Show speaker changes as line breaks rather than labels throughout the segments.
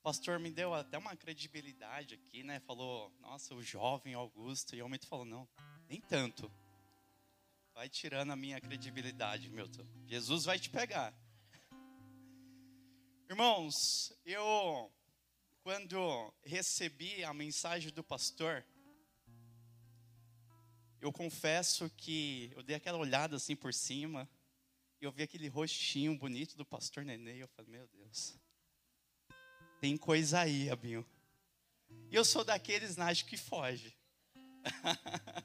O pastor me deu até uma credibilidade aqui, né? Falou, nossa, o jovem Augusto. E o Milton falou, não, nem tanto. Vai tirando a minha credibilidade, Milton. Jesus vai te pegar. Irmãos, eu, quando recebi a mensagem do pastor, eu confesso que eu dei aquela olhada assim por cima, e eu vi aquele rostinho bonito do pastor Nenê, e eu falei, meu Deus, tem coisa aí, Abinho. E eu sou daqueles, Nádio, que foge.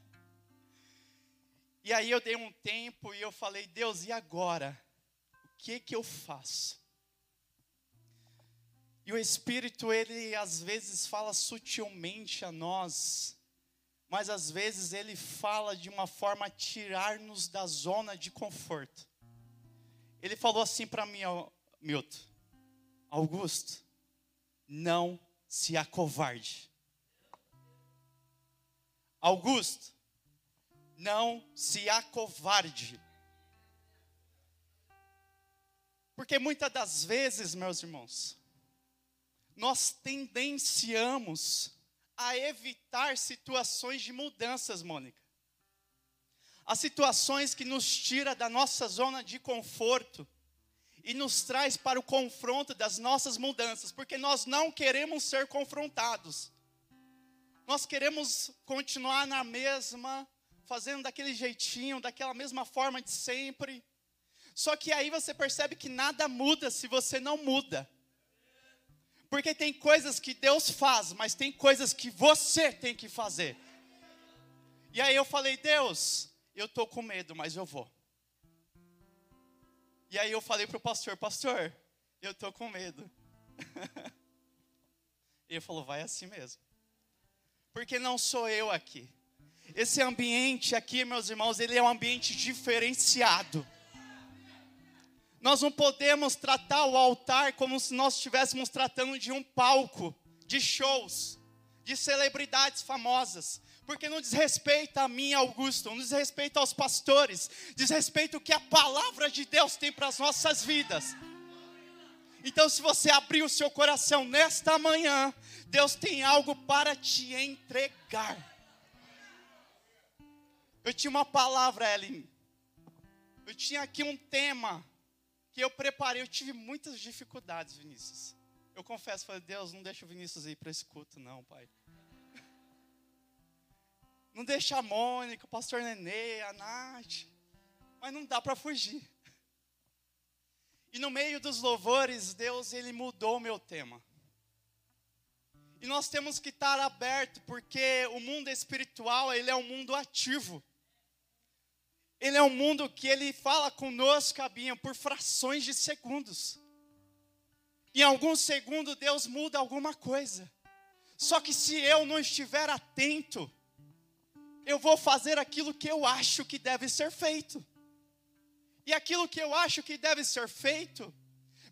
e aí eu dei um tempo e eu falei, Deus, e agora? O que que eu faço? E o Espírito, ele às vezes fala sutilmente a nós, mas às vezes ele fala de uma forma a tirar-nos da zona de conforto. Ele falou assim para mim, Milton, Augusto, não se acovarde. Augusto, não se acovarde. Porque muitas das vezes, meus irmãos, nós tendenciamos a evitar situações de mudanças, Mônica. As situações que nos tira da nossa zona de conforto e nos traz para o confronto das nossas mudanças, porque nós não queremos ser confrontados. Nós queremos continuar na mesma, fazendo daquele jeitinho, daquela mesma forma de sempre. Só que aí você percebe que nada muda se você não muda. Porque tem coisas que Deus faz, mas tem coisas que você tem que fazer. E aí eu falei, Deus, eu tô com medo, mas eu vou. E aí eu falei pro pastor, pastor, eu tô com medo. e ele falou, vai assim mesmo. Porque não sou eu aqui. Esse ambiente aqui, meus irmãos, ele é um ambiente diferenciado. Nós não podemos tratar o altar como se nós estivéssemos tratando de um palco, de shows, de celebridades famosas. Porque não diz respeito a mim, Augusto, não diz respeito aos pastores, diz respeito o que a palavra de Deus tem para as nossas vidas. Então, se você abrir o seu coração nesta manhã, Deus tem algo para te entregar. Eu tinha uma palavra, Ellen. Eu tinha aqui um tema que eu preparei, eu tive muitas dificuldades, Vinícius. Eu confesso, falei, Deus, não deixa o Vinícius ir para esse culto, não, pai. Não deixa a Mônica, o pastor Nenê, a Nath. Mas não dá para fugir. E no meio dos louvores, Deus, ele mudou o meu tema. E nós temos que estar aberto, porque o mundo espiritual, ele é um mundo ativo. Ele é um mundo que ele fala conosco, Cabinha, por frações de segundos. Em alguns segundos Deus muda alguma coisa. Só que se eu não estiver atento, eu vou fazer aquilo que eu acho que deve ser feito. E aquilo que eu acho que deve ser feito,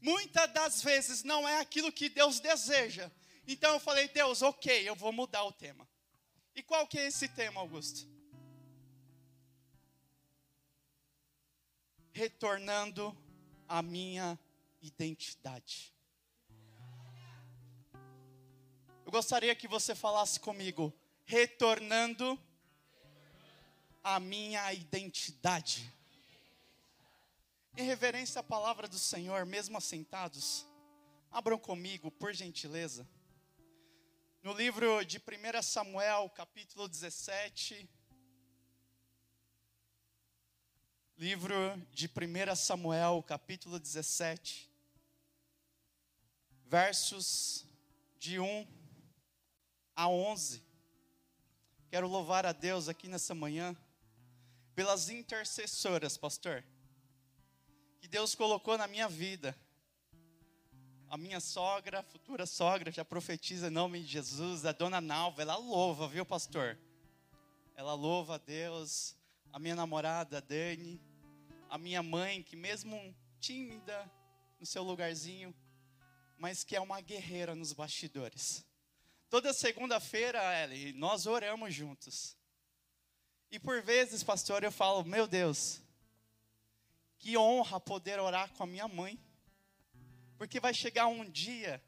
muitas das vezes não é aquilo que Deus deseja. Então eu falei, Deus, ok, eu vou mudar o tema. E qual que é esse tema, Augusto? retornando à minha identidade. Eu gostaria que você falasse comigo, retornando à minha identidade. Em reverência à palavra do Senhor, mesmo assentados, abram comigo, por gentileza, no livro de 1 Samuel, capítulo 17, Livro de 1 Samuel, capítulo 17, versos de 1 a 11. Quero louvar a Deus aqui nessa manhã pelas intercessoras, pastor, que Deus colocou na minha vida. A minha sogra, a futura sogra, já profetiza em nome de Jesus, a dona Nalva, ela louva, viu, pastor? Ela louva a Deus a minha namorada Dani, a minha mãe, que mesmo tímida no seu lugarzinho, mas que é uma guerreira nos bastidores. Toda segunda-feira, Ellie, nós oramos juntos. E por vezes, pastor, eu falo, meu Deus, que honra poder orar com a minha mãe. Porque vai chegar um dia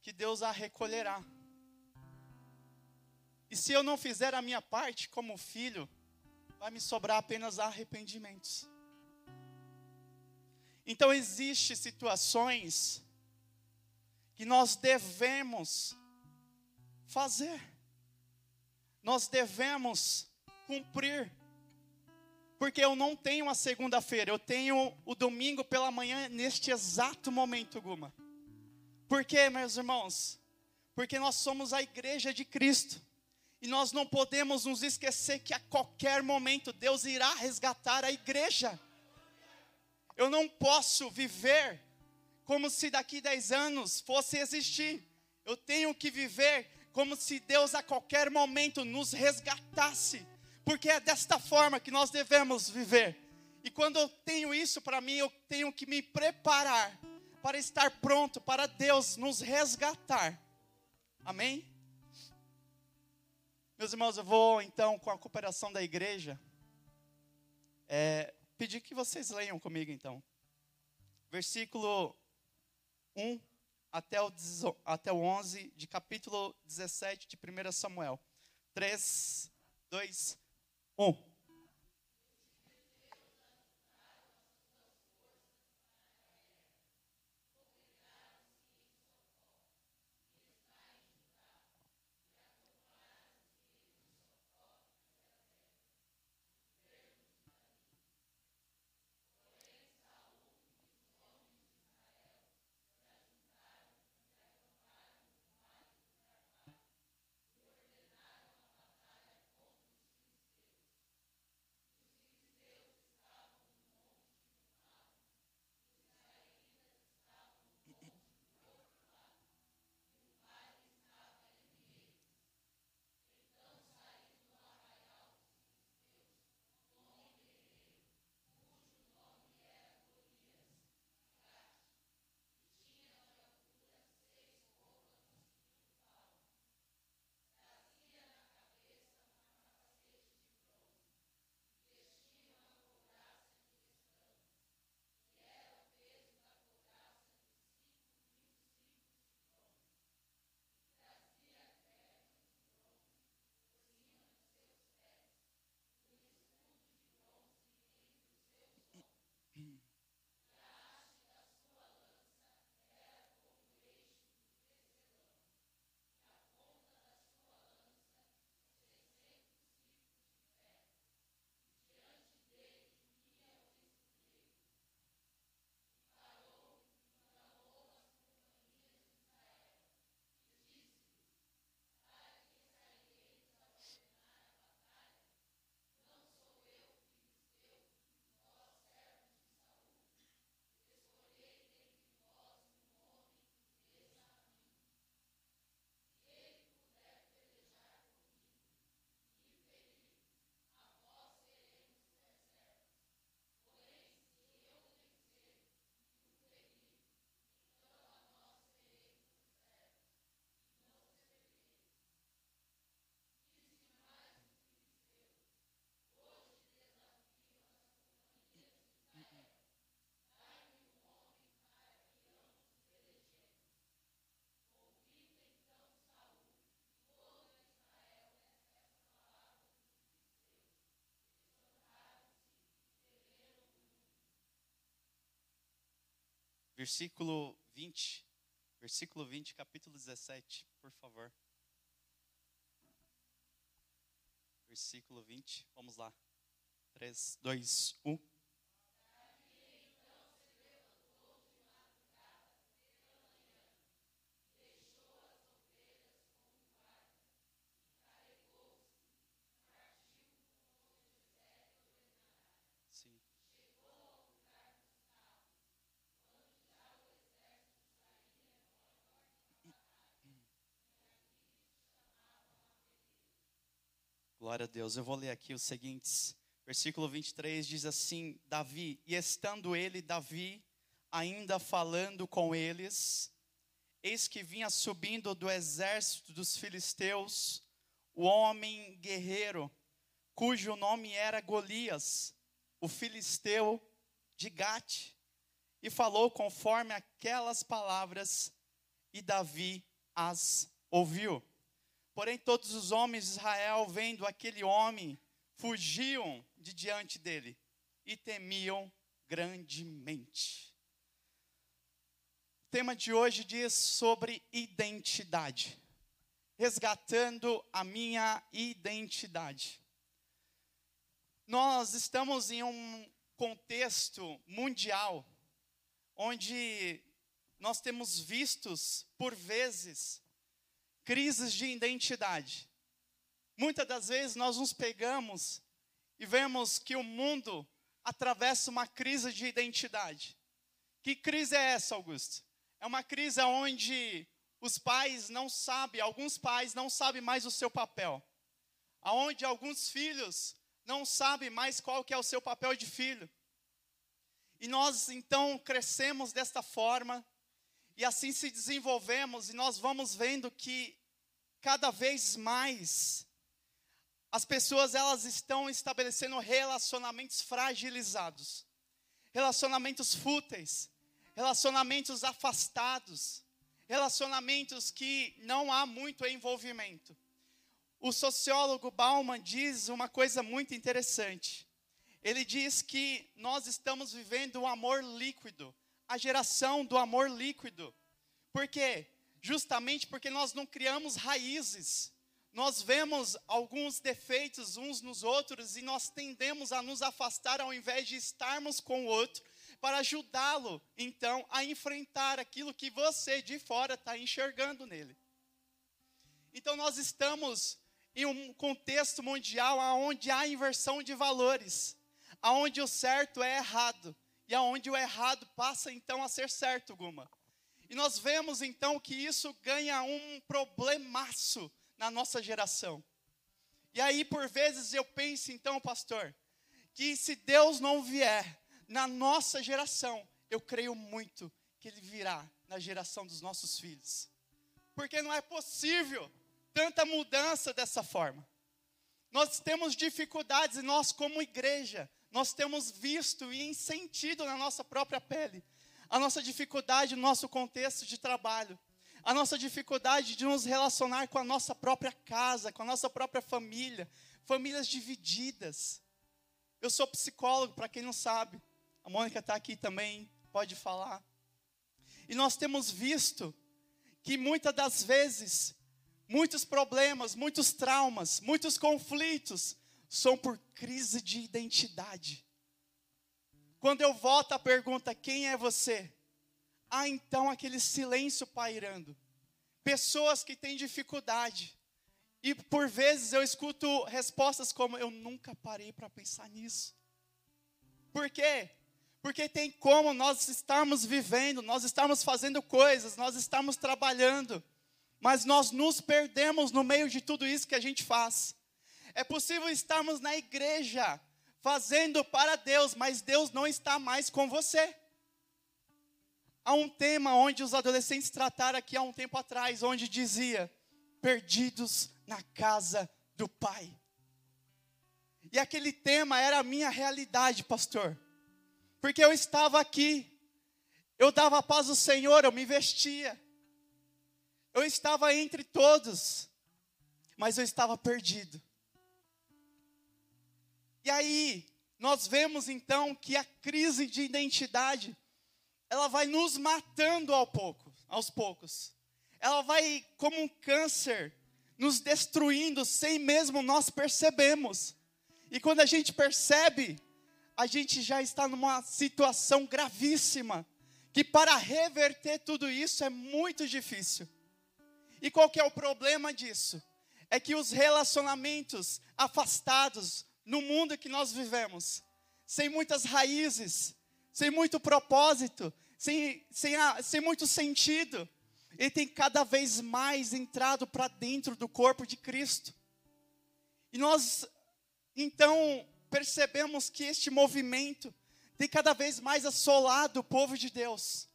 que Deus a recolherá. E se eu não fizer a minha parte como filho, vai me sobrar apenas arrependimentos. Então existe situações que nós devemos fazer. Nós devemos cumprir. Porque eu não tenho a segunda-feira, eu tenho o domingo pela manhã neste exato momento, Guma. Por quê, meus irmãos? Porque nós somos a igreja de Cristo. E nós não podemos nos esquecer que a qualquer momento Deus irá resgatar a igreja. Eu não posso viver como se daqui dez anos fosse existir. Eu tenho que viver como se Deus a qualquer momento nos resgatasse, porque é desta forma que nós devemos viver. E quando eu tenho isso para mim, eu tenho que me preparar para estar pronto para Deus nos resgatar. Amém? Meus irmãos, eu vou então, com a cooperação da igreja, é, pedir que vocês leiam comigo então. Versículo 1 até o, até o 11 de capítulo 17 de 1 Samuel. 3, 2, 1. Versículo 20, versículo 20, capítulo 17, por favor. Versículo 20, vamos lá. 3, 2, 1. Glória a Deus. Eu vou ler aqui os seguintes. Versículo 23 diz assim: Davi, e estando ele, Davi, ainda falando com eles, eis que vinha subindo do exército dos filisteus o homem guerreiro, cujo nome era Golias, o filisteu de Gate, e falou conforme aquelas palavras, e Davi as ouviu. Porém, todos os homens de Israel, vendo aquele homem, fugiam de diante dele e temiam grandemente. O tema de hoje diz sobre identidade, resgatando a minha identidade. Nós estamos em um contexto mundial onde nós temos vistos, por vezes, crises de identidade. Muitas das vezes nós nos pegamos e vemos que o mundo atravessa uma crise de identidade. Que crise é essa, Augusto? É uma crise onde os pais não sabem, alguns pais não sabem mais o seu papel. Aonde alguns filhos não sabem mais qual que é o seu papel de filho. E nós então crescemos desta forma, e assim se desenvolvemos, e nós vamos vendo que cada vez mais as pessoas elas estão estabelecendo relacionamentos fragilizados, relacionamentos fúteis, relacionamentos afastados, relacionamentos que não há muito envolvimento. O sociólogo Bauman diz uma coisa muito interessante. Ele diz que nós estamos vivendo um amor líquido, a geração do amor líquido. Por quê? Justamente porque nós não criamos raízes nós vemos alguns defeitos uns nos outros e nós tendemos a nos afastar ao invés de estarmos com o outro para ajudá-lo, então, a enfrentar aquilo que você de fora está enxergando nele. Então, nós estamos em um contexto mundial onde há inversão de valores, aonde o certo é errado e aonde o errado passa então a ser certo, Guma. E nós vemos então que isso ganha um problemaço na nossa geração. E aí, por vezes, eu penso, então, pastor, que se Deus não vier na nossa geração, eu creio muito que Ele virá na geração dos nossos filhos. Porque não é possível tanta mudança dessa forma. Nós temos dificuldades e nós, como igreja, nós temos visto e sentido na nossa própria pele a nossa dificuldade no nosso contexto de trabalho a nossa dificuldade de nos relacionar com a nossa própria casa, com a nossa própria família, famílias divididas. Eu sou psicólogo, para quem não sabe, a Mônica está aqui também, pode falar. E nós temos visto que muitas das vezes, muitos problemas, muitos traumas, muitos conflitos são por crise de identidade. Quando eu volto à pergunta: quem é você? há então aquele silêncio pairando. Pessoas que têm dificuldade. E por vezes eu escuto respostas como: Eu nunca parei para pensar nisso. Por quê? Porque tem como nós estarmos vivendo, nós estamos fazendo coisas, nós estamos trabalhando, mas nós nos perdemos no meio de tudo isso que a gente faz. É possível estarmos na igreja fazendo para Deus, mas Deus não está mais com você. Há um tema onde os adolescentes trataram aqui há um tempo atrás, onde dizia: perdidos na casa do Pai. E aquele tema era a minha realidade, pastor. Porque eu estava aqui, eu dava a paz ao Senhor, eu me vestia. Eu estava entre todos, mas eu estava perdido. E aí, nós vemos então que a crise de identidade ela vai nos matando ao pouco, aos poucos. Ela vai, como um câncer, nos destruindo sem mesmo nós percebemos. E quando a gente percebe, a gente já está numa situação gravíssima, que para reverter tudo isso é muito difícil. E qual que é o problema disso? É que os relacionamentos afastados no mundo que nós vivemos, sem muitas raízes, sem muito propósito, sem, sem, a, sem muito sentido. Ele tem cada vez mais entrado para dentro do corpo de Cristo. E nós, então, percebemos que este movimento tem cada vez mais assolado o povo de Deus.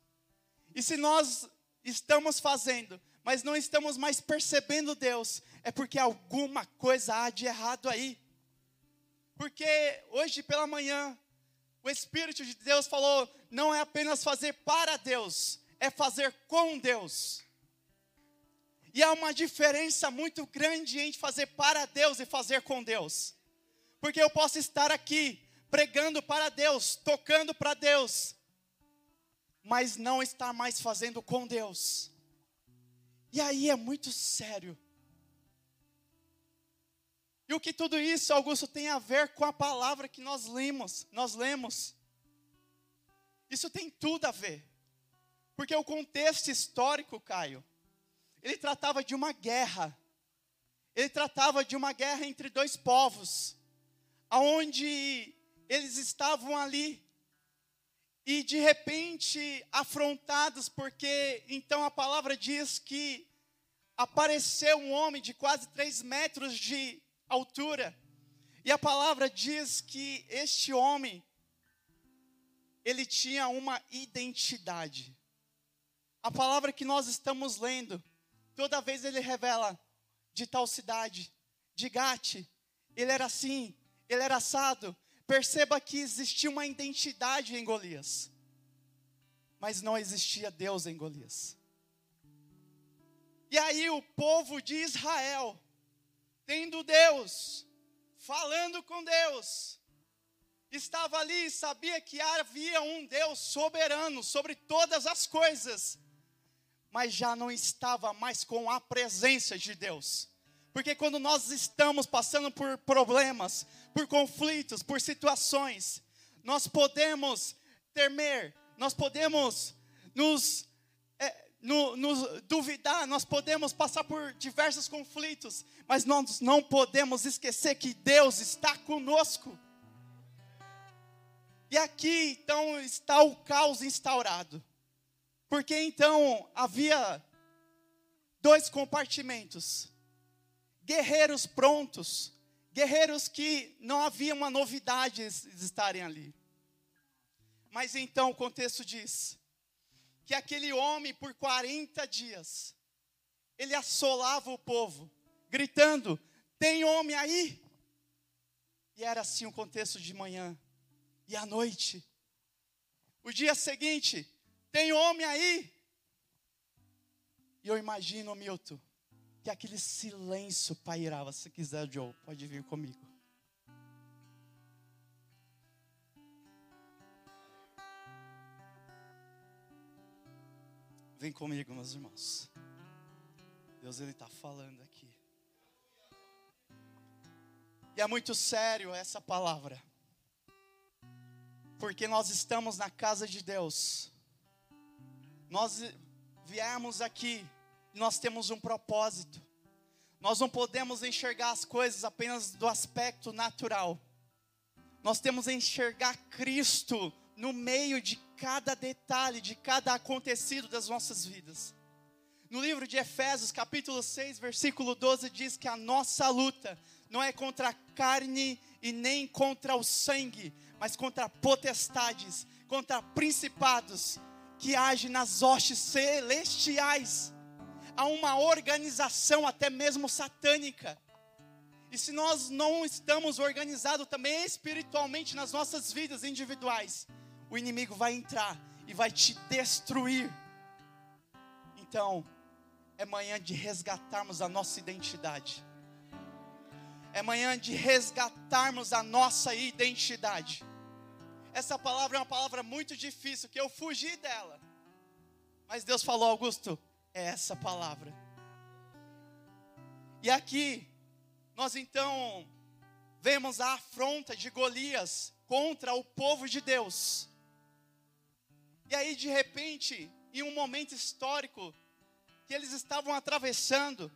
E se nós estamos fazendo, mas não estamos mais percebendo Deus, é porque alguma coisa há de errado aí. Porque hoje pela manhã, o Espírito de Deus falou: não é apenas fazer para Deus, é fazer com Deus. E há uma diferença muito grande entre fazer para Deus e fazer com Deus. Porque eu posso estar aqui pregando para Deus, tocando para Deus, mas não estar mais fazendo com Deus. E aí é muito sério. E o que tudo isso, Augusto, tem a ver com a palavra que nós lemos, nós lemos. Isso tem tudo a ver. Porque o contexto histórico, Caio, ele tratava de uma guerra. Ele tratava de uma guerra entre dois povos, aonde eles estavam ali e de repente afrontados, porque então a palavra diz que apareceu um homem de quase três metros de altura. E a palavra diz que este homem, ele tinha uma identidade. A palavra que nós estamos lendo, toda vez ele revela de tal cidade, de Gate, ele era assim, ele era assado. Perceba que existia uma identidade em Golias, mas não existia Deus em Golias. E aí o povo de Israel, tendo Deus, falando com Deus, estava ali e sabia que havia um Deus soberano sobre todas as coisas, mas já não estava mais com a presença de Deus. Porque quando nós estamos passando por problemas, por conflitos, por situações, nós podemos temer, nós podemos nos no, nos duvidar, nós podemos passar por diversos conflitos, mas nós não podemos esquecer que Deus está conosco. E aqui então está o caos instaurado, porque então havia dois compartimentos, guerreiros prontos, guerreiros que não havia uma novidade de estarem ali. Mas então o contexto diz: que aquele homem, por 40 dias, ele assolava o povo, gritando: Tem homem aí? E era assim o contexto de manhã e à noite. O dia seguinte, tem homem aí? E eu imagino, Milton, que aquele silêncio pairava. Se quiser, Joe, pode vir comigo. Vem comigo, meus irmãos. Deus ele está falando aqui. E é muito sério essa palavra. Porque nós estamos na casa de Deus. Nós viemos aqui, nós temos um propósito. Nós não podemos enxergar as coisas apenas do aspecto natural. Nós temos que enxergar Cristo no meio de cada detalhe, de cada acontecido das nossas vidas. No livro de Efésios, capítulo 6, versículo 12, diz que a nossa luta não é contra a carne e nem contra o sangue, mas contra potestades, contra principados que agem nas hostes celestiais. Há uma organização até mesmo satânica. E se nós não estamos organizados também espiritualmente nas nossas vidas individuais, o inimigo vai entrar e vai te destruir. Então, é manhã de resgatarmos a nossa identidade. É manhã de resgatarmos a nossa identidade. Essa palavra é uma palavra muito difícil, que eu fugi dela. Mas Deus falou, Augusto, é essa palavra. E aqui, nós então vemos a afronta de Golias contra o povo de Deus. E aí, de repente, em um momento histórico que eles estavam atravessando,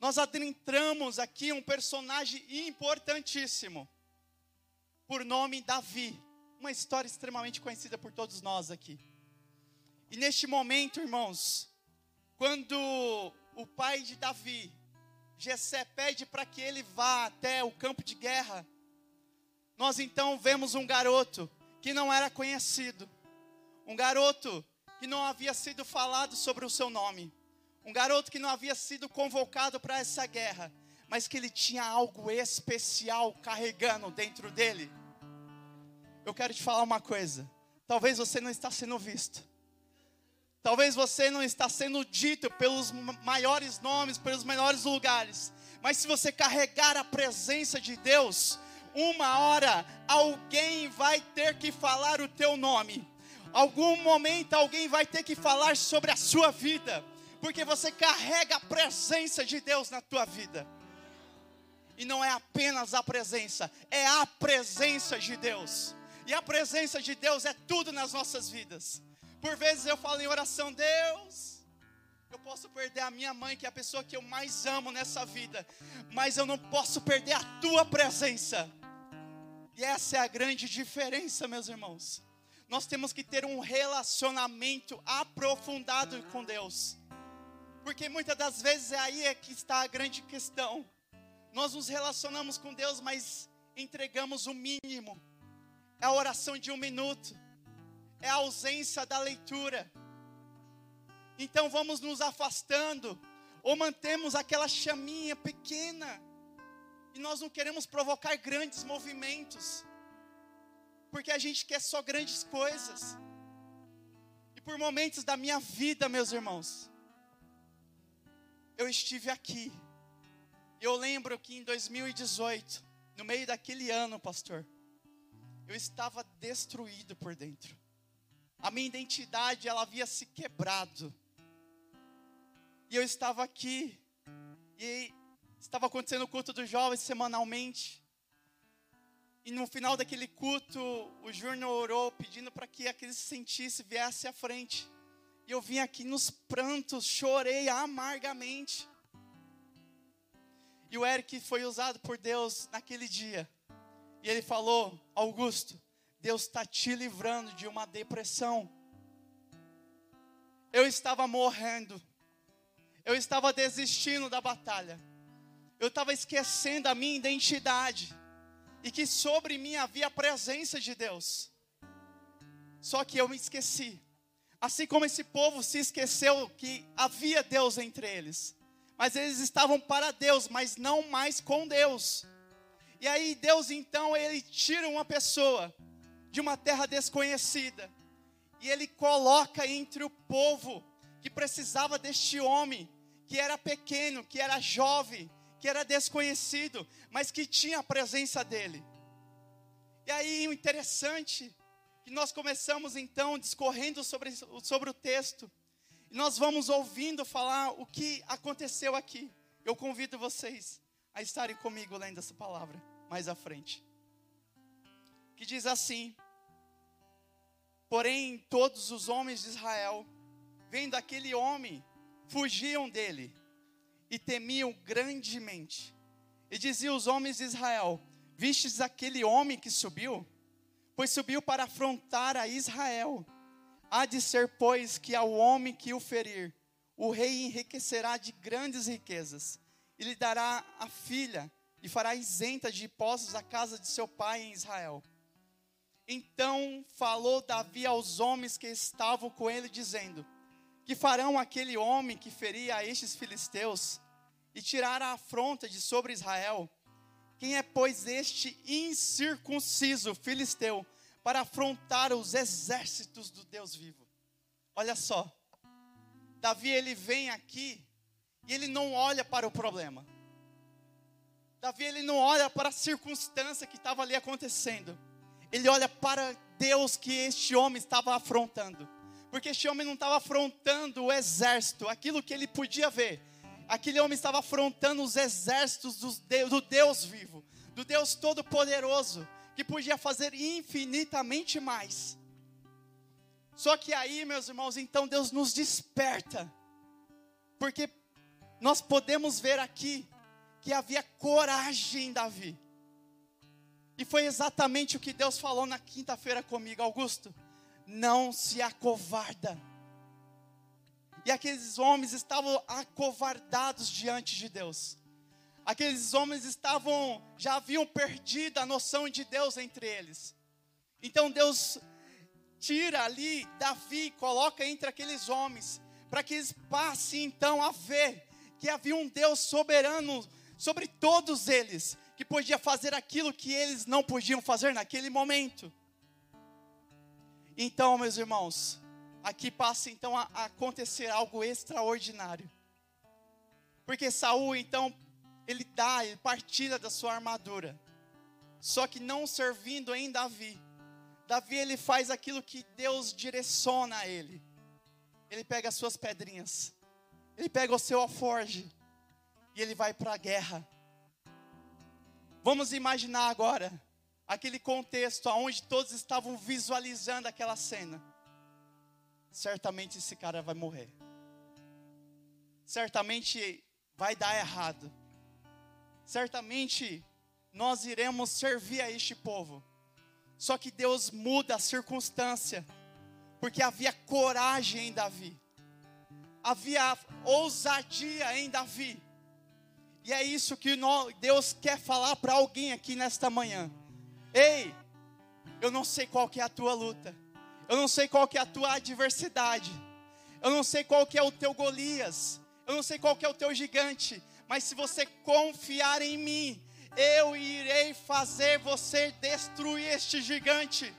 nós adentramos aqui um personagem importantíssimo, por nome Davi, uma história extremamente conhecida por todos nós aqui. E neste momento, irmãos, quando o pai de Davi, Jessé, pede para que ele vá até o campo de guerra, nós então vemos um garoto que não era conhecido, um garoto que não havia sido falado sobre o seu nome. Um garoto que não havia sido convocado para essa guerra, mas que ele tinha algo especial carregando dentro dele. Eu quero te falar uma coisa. Talvez você não está sendo visto. Talvez você não está sendo dito pelos maiores nomes, pelos melhores lugares. Mas se você carregar a presença de Deus, uma hora alguém vai ter que falar o teu nome. Algum momento alguém vai ter que falar sobre a sua vida, porque você carrega a presença de Deus na tua vida. E não é apenas a presença, é a presença de Deus. E a presença de Deus é tudo nas nossas vidas. Por vezes eu falo em oração, Deus, eu posso perder a minha mãe, que é a pessoa que eu mais amo nessa vida, mas eu não posso perder a tua presença. E essa é a grande diferença, meus irmãos. Nós temos que ter um relacionamento aprofundado com Deus. Porque muitas das vezes é aí é que está a grande questão. Nós nos relacionamos com Deus, mas entregamos o mínimo. É a oração de um minuto é a ausência da leitura. Então vamos nos afastando, ou mantemos aquela chaminha pequena, e nós não queremos provocar grandes movimentos, porque a gente quer só grandes coisas. E por momentos da minha vida, meus irmãos, eu estive aqui. Eu lembro que em 2018, no meio daquele ano, pastor, eu estava destruído por dentro a minha identidade ela havia se quebrado. E eu estava aqui, e estava acontecendo o culto dos jovens semanalmente. E no final daquele culto, o Júnior orou pedindo para que aquele se sentisse, viesse à frente. E eu vim aqui nos prantos, chorei amargamente. E o Eric foi usado por Deus naquele dia. E ele falou: Augusto, Deus está te livrando de uma depressão. Eu estava morrendo, eu estava desistindo da batalha, eu estava esquecendo a minha identidade, e que sobre mim havia a presença de Deus. Só que eu me esqueci, assim como esse povo se esqueceu que havia Deus entre eles, mas eles estavam para Deus, mas não mais com Deus. E aí Deus então ele tira uma pessoa de uma terra desconhecida. E ele coloca entre o povo que precisava deste homem, que era pequeno, que era jovem, que era desconhecido, mas que tinha a presença dele. E aí o interessante que nós começamos então discorrendo sobre, sobre o texto, e nós vamos ouvindo falar o que aconteceu aqui. Eu convido vocês a estarem comigo lendo essa palavra mais à frente que diz assim: Porém, todos os homens de Israel, vendo aquele homem, fugiam dele e temiam grandemente. E diziam os homens de Israel: Vistes aquele homem que subiu? Pois subiu para afrontar a Israel. Há de ser, pois, que ao homem que o ferir, o rei enriquecerá de grandes riquezas, e lhe dará a filha, e fará isenta de impostos a casa de seu pai em Israel. Então falou Davi aos homens que estavam com ele, dizendo: Que farão aquele homem que feria a estes filisteus e tirar a afronta de sobre Israel? Quem é, pois, este incircunciso filisteu para afrontar os exércitos do Deus vivo? Olha só, Davi ele vem aqui e ele não olha para o problema. Davi ele não olha para a circunstância que estava ali acontecendo ele olha para Deus que este homem estava afrontando. Porque este homem não estava afrontando o exército, aquilo que ele podia ver. Aquele homem estava afrontando os exércitos do Deus vivo, do Deus Todo-Poderoso, que podia fazer infinitamente mais. Só que aí, meus irmãos, então Deus nos desperta, porque nós podemos ver aqui que havia coragem em Davi. E foi exatamente o que Deus falou na quinta-feira comigo, Augusto. Não se acovarda. E aqueles homens estavam acovardados diante de Deus. Aqueles homens estavam, já haviam perdido a noção de Deus entre eles. Então Deus tira ali Davi, coloca entre aqueles homens, para que eles passem então a ver que havia um Deus soberano sobre todos eles, que podia fazer aquilo que eles não podiam fazer naquele momento. Então, meus irmãos, aqui passa então a, acontecer algo extraordinário. Porque Saul então ele dá, ele partilha da sua armadura. Só que não servindo em Davi. Davi ele faz aquilo que Deus direciona a ele. Ele pega as suas pedrinhas. Ele pega o seu alforge e ele vai para a guerra. Vamos imaginar agora aquele contexto onde todos estavam visualizando aquela cena. Certamente esse cara vai morrer. Certamente vai dar errado certamente nós iremos servir a este povo. Só que Deus muda a circunstância, porque havia coragem em Davi, havia ousadia em Davi, e é isso que Deus quer falar para alguém aqui nesta manhã. Ei, eu não sei qual que é a tua luta, eu não sei qual que é a tua adversidade, eu não sei qual que é o teu Golias, eu não sei qual que é o teu gigante, mas se você confiar em mim, eu irei fazer você destruir este gigante.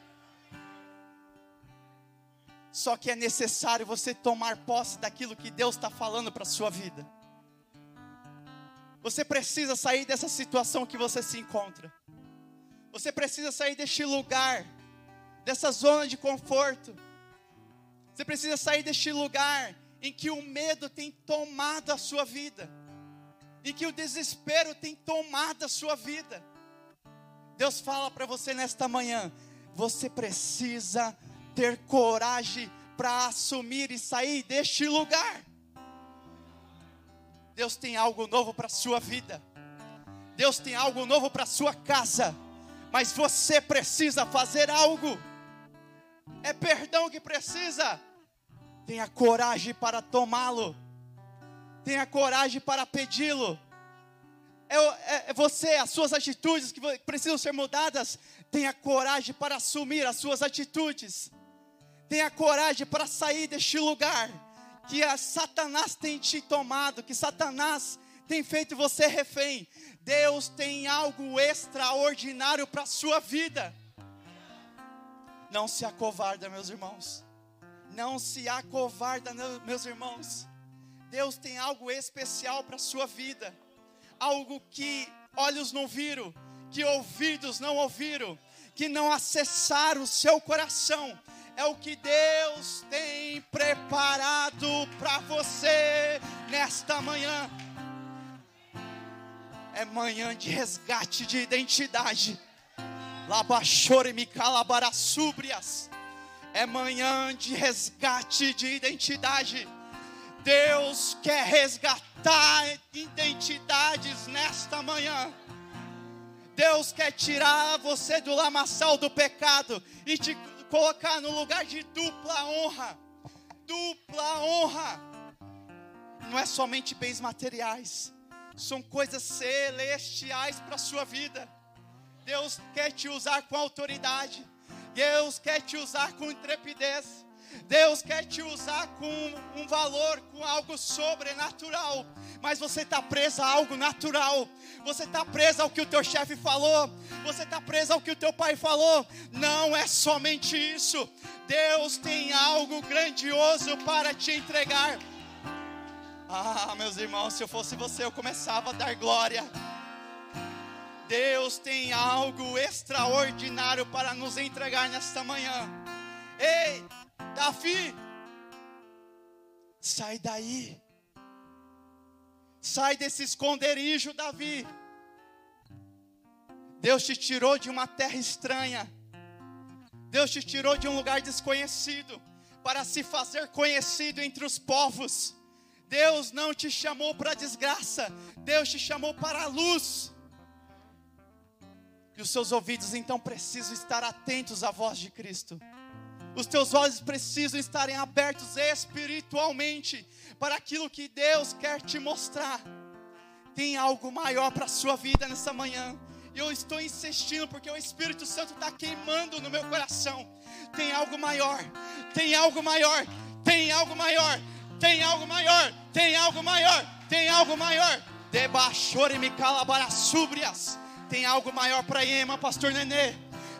Só que é necessário você tomar posse daquilo que Deus está falando para a sua vida. Você precisa sair dessa situação que você se encontra. Você precisa sair deste lugar, dessa zona de conforto. Você precisa sair deste lugar em que o medo tem tomado a sua vida e que o desespero tem tomado a sua vida. Deus fala para você nesta manhã: você precisa ter coragem para assumir e sair deste lugar. Deus tem algo novo para a sua vida. Deus tem algo novo para a sua casa. Mas você precisa fazer algo. É perdão que precisa. Tenha coragem para tomá-lo tenha coragem para pedi-lo. É, é, é, você, as suas atitudes que precisam ser mudadas, tenha coragem para assumir as suas atitudes. Tenha coragem para sair deste lugar que Satanás tem te tomado, que Satanás tem feito você refém. Deus tem algo extraordinário para a sua vida. Não se acovarda, meus irmãos. Não se acovarda, meus irmãos. Deus tem algo especial para a sua vida, algo que olhos não viram, que ouvidos não ouviram, que não acessaram o seu coração. É o que Deus tem preparado para você nesta manhã. É manhã de resgate de identidade. Labachore me calabarasúbrias. É manhã de resgate de identidade Deus quer resgatar identidades nesta manhã. Deus quer tirar você do lamaçal do pecado e te colocar no lugar de dupla honra. Dupla honra. Não é somente bens materiais, são coisas celestiais para a sua vida. Deus quer te usar com autoridade. Deus quer te usar com intrepidez. Deus quer te usar com um valor, com algo sobrenatural, mas você está preso a algo natural, você está preso ao que o teu chefe falou, você está preso ao que o teu pai falou. Não é somente isso, Deus tem algo grandioso para te entregar. Ah, meus irmãos, se eu fosse você, eu começava a dar glória. Deus tem algo extraordinário para nos entregar nesta manhã. Ei, Davi, sai daí. Sai desse esconderijo, Davi. Deus te tirou de uma terra estranha. Deus te tirou de um lugar desconhecido para se fazer conhecido entre os povos. Deus não te chamou para desgraça, Deus te chamou para a luz. E os seus ouvidos então precisam estar atentos à voz de Cristo. Os teus olhos precisam estarem abertos espiritualmente para aquilo que Deus quer te mostrar. Tem algo maior para a sua vida nessa manhã. E eu estou insistindo porque o Espírito Santo está queimando no meu coração. Tem algo maior, tem algo maior, tem algo maior, tem algo maior, tem algo maior, tem algo maior. Debaixore me calabarasúbrias. Tem algo maior para Ema, pastor Nenê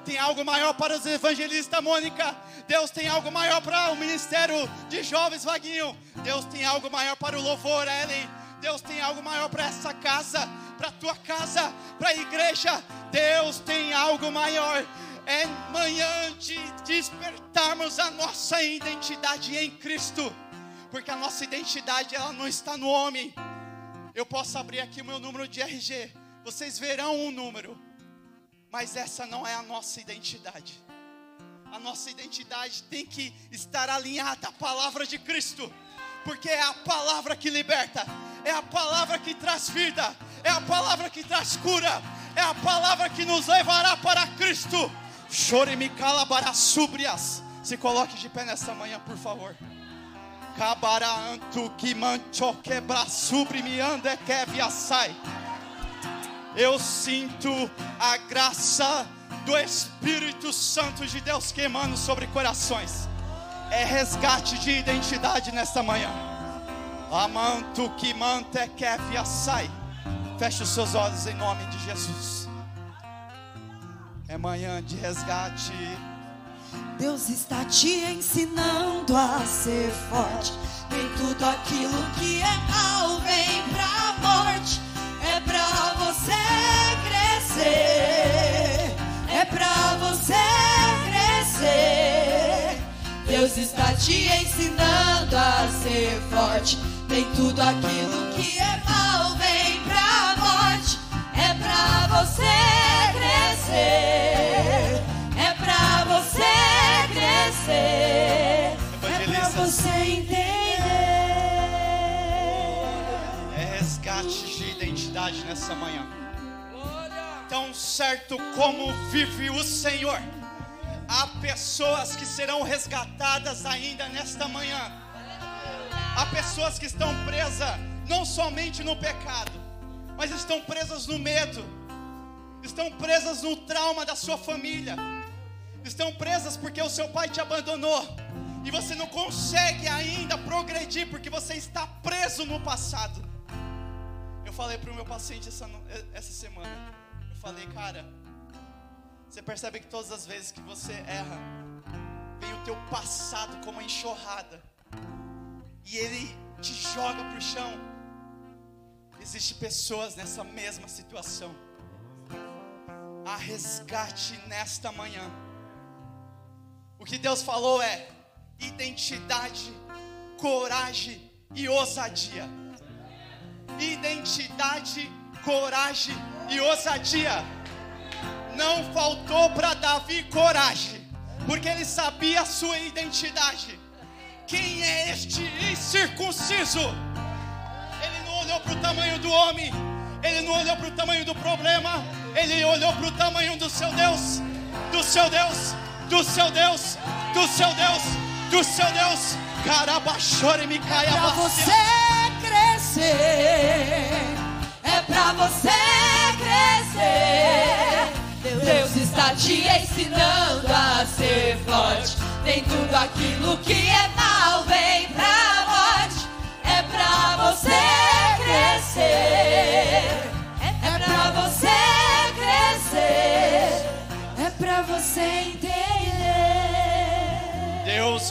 tem algo maior para os evangelistas, Mônica. Deus tem algo maior para o ministério de jovens, Vaguinho. Deus tem algo maior para o louvor, Ellen. Deus tem algo maior para essa casa, para a tua casa, para a igreja. Deus tem algo maior. É manhã de despertarmos a nossa identidade em Cristo, porque a nossa identidade ela não está no homem. Eu posso abrir aqui o meu número de RG, vocês verão um número, mas essa não é a nossa identidade. A nossa identidade tem que estar alinhada à palavra de Cristo, porque é a palavra que liberta, é a palavra que traz vida, é a palavra que traz cura, é a palavra que nos levará para Cristo. Chore me calabara súbrias. Se coloque de pé nessa manhã, por favor. Cabaranto que mancho quebra sobre que via sai. Eu sinto a graça do Espírito Santo de Deus queimando sobre corações. É resgate de identidade nesta manhã. Amanto que mante que via sai. Feche os seus olhos em nome de Jesus. É manhã de resgate.
Deus está te ensinando a ser forte. Nem tudo aquilo que é mal vem pra morte. É pra você crescer. É pra você crescer. Deus está te ensinando a ser forte. Nem tudo aquilo que é mal vem pra morte. É pra você crescer. Crescer. É pra você entender.
É resgate de identidade nessa manhã. Tão certo como vive o Senhor, há pessoas que serão resgatadas ainda nesta manhã. Há pessoas que estão presas não somente no pecado, mas estão presas no medo, estão presas no trauma da sua família, estão presas porque o seu pai te abandonou e você não consegue ainda progredir porque você está preso no passado. Eu falei para o meu paciente essa, essa semana, eu falei, cara, você percebe que todas as vezes que você erra, vem o teu passado como uma enxurrada e ele te joga para o chão. Existem pessoas nessa mesma situação. Há resgate nesta manhã. O que Deus falou é identidade, coragem e ousadia. Identidade, coragem e ousadia. Não faltou para Davi coragem, porque ele sabia a sua identidade. Quem é este incircunciso? Ele não olhou para o tamanho do homem, ele não olhou para o tamanho do problema, ele olhou para o tamanho do seu Deus, do seu Deus, do seu Deus, do seu Deus, do seu Deus. Carabachore me caia
pra você crescer. É pra você crescer. Deus está te ensinando a ser forte. Nem tudo aquilo que é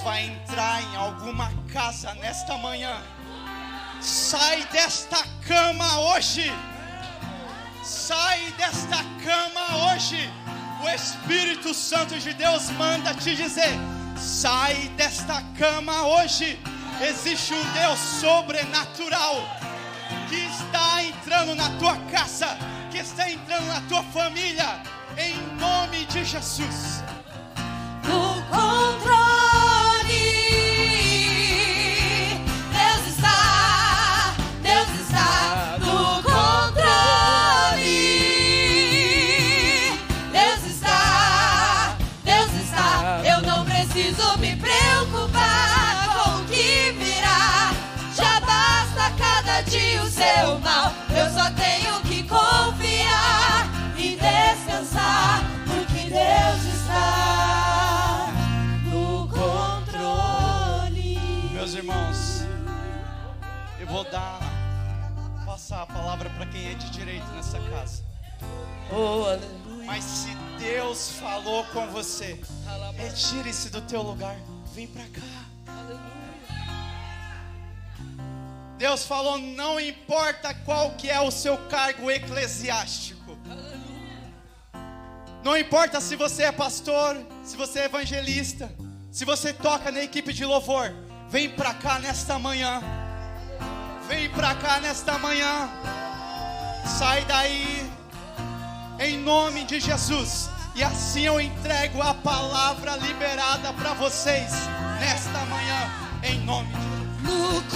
Vai entrar em alguma casa nesta manhã. Sai desta cama hoje. Sai desta cama hoje. O Espírito Santo de Deus manda te dizer: sai desta cama hoje. Existe um Deus sobrenatural que está entrando na tua casa, que está entrando na tua família, em nome de Jesus.
no controle.
Vou dar, passar a palavra para quem é de direito nessa casa.
Oh, aleluia.
Mas se Deus falou com você, retire-se do teu lugar, vem para cá. Deus falou, não importa qual que é o seu cargo eclesiástico. Não importa se você é pastor, se você é evangelista, se você toca na equipe de louvor, vem para cá nesta manhã. Vem para cá nesta manhã. Sai daí em nome de Jesus. E assim eu entrego a palavra liberada para vocês nesta manhã em nome de Jesus.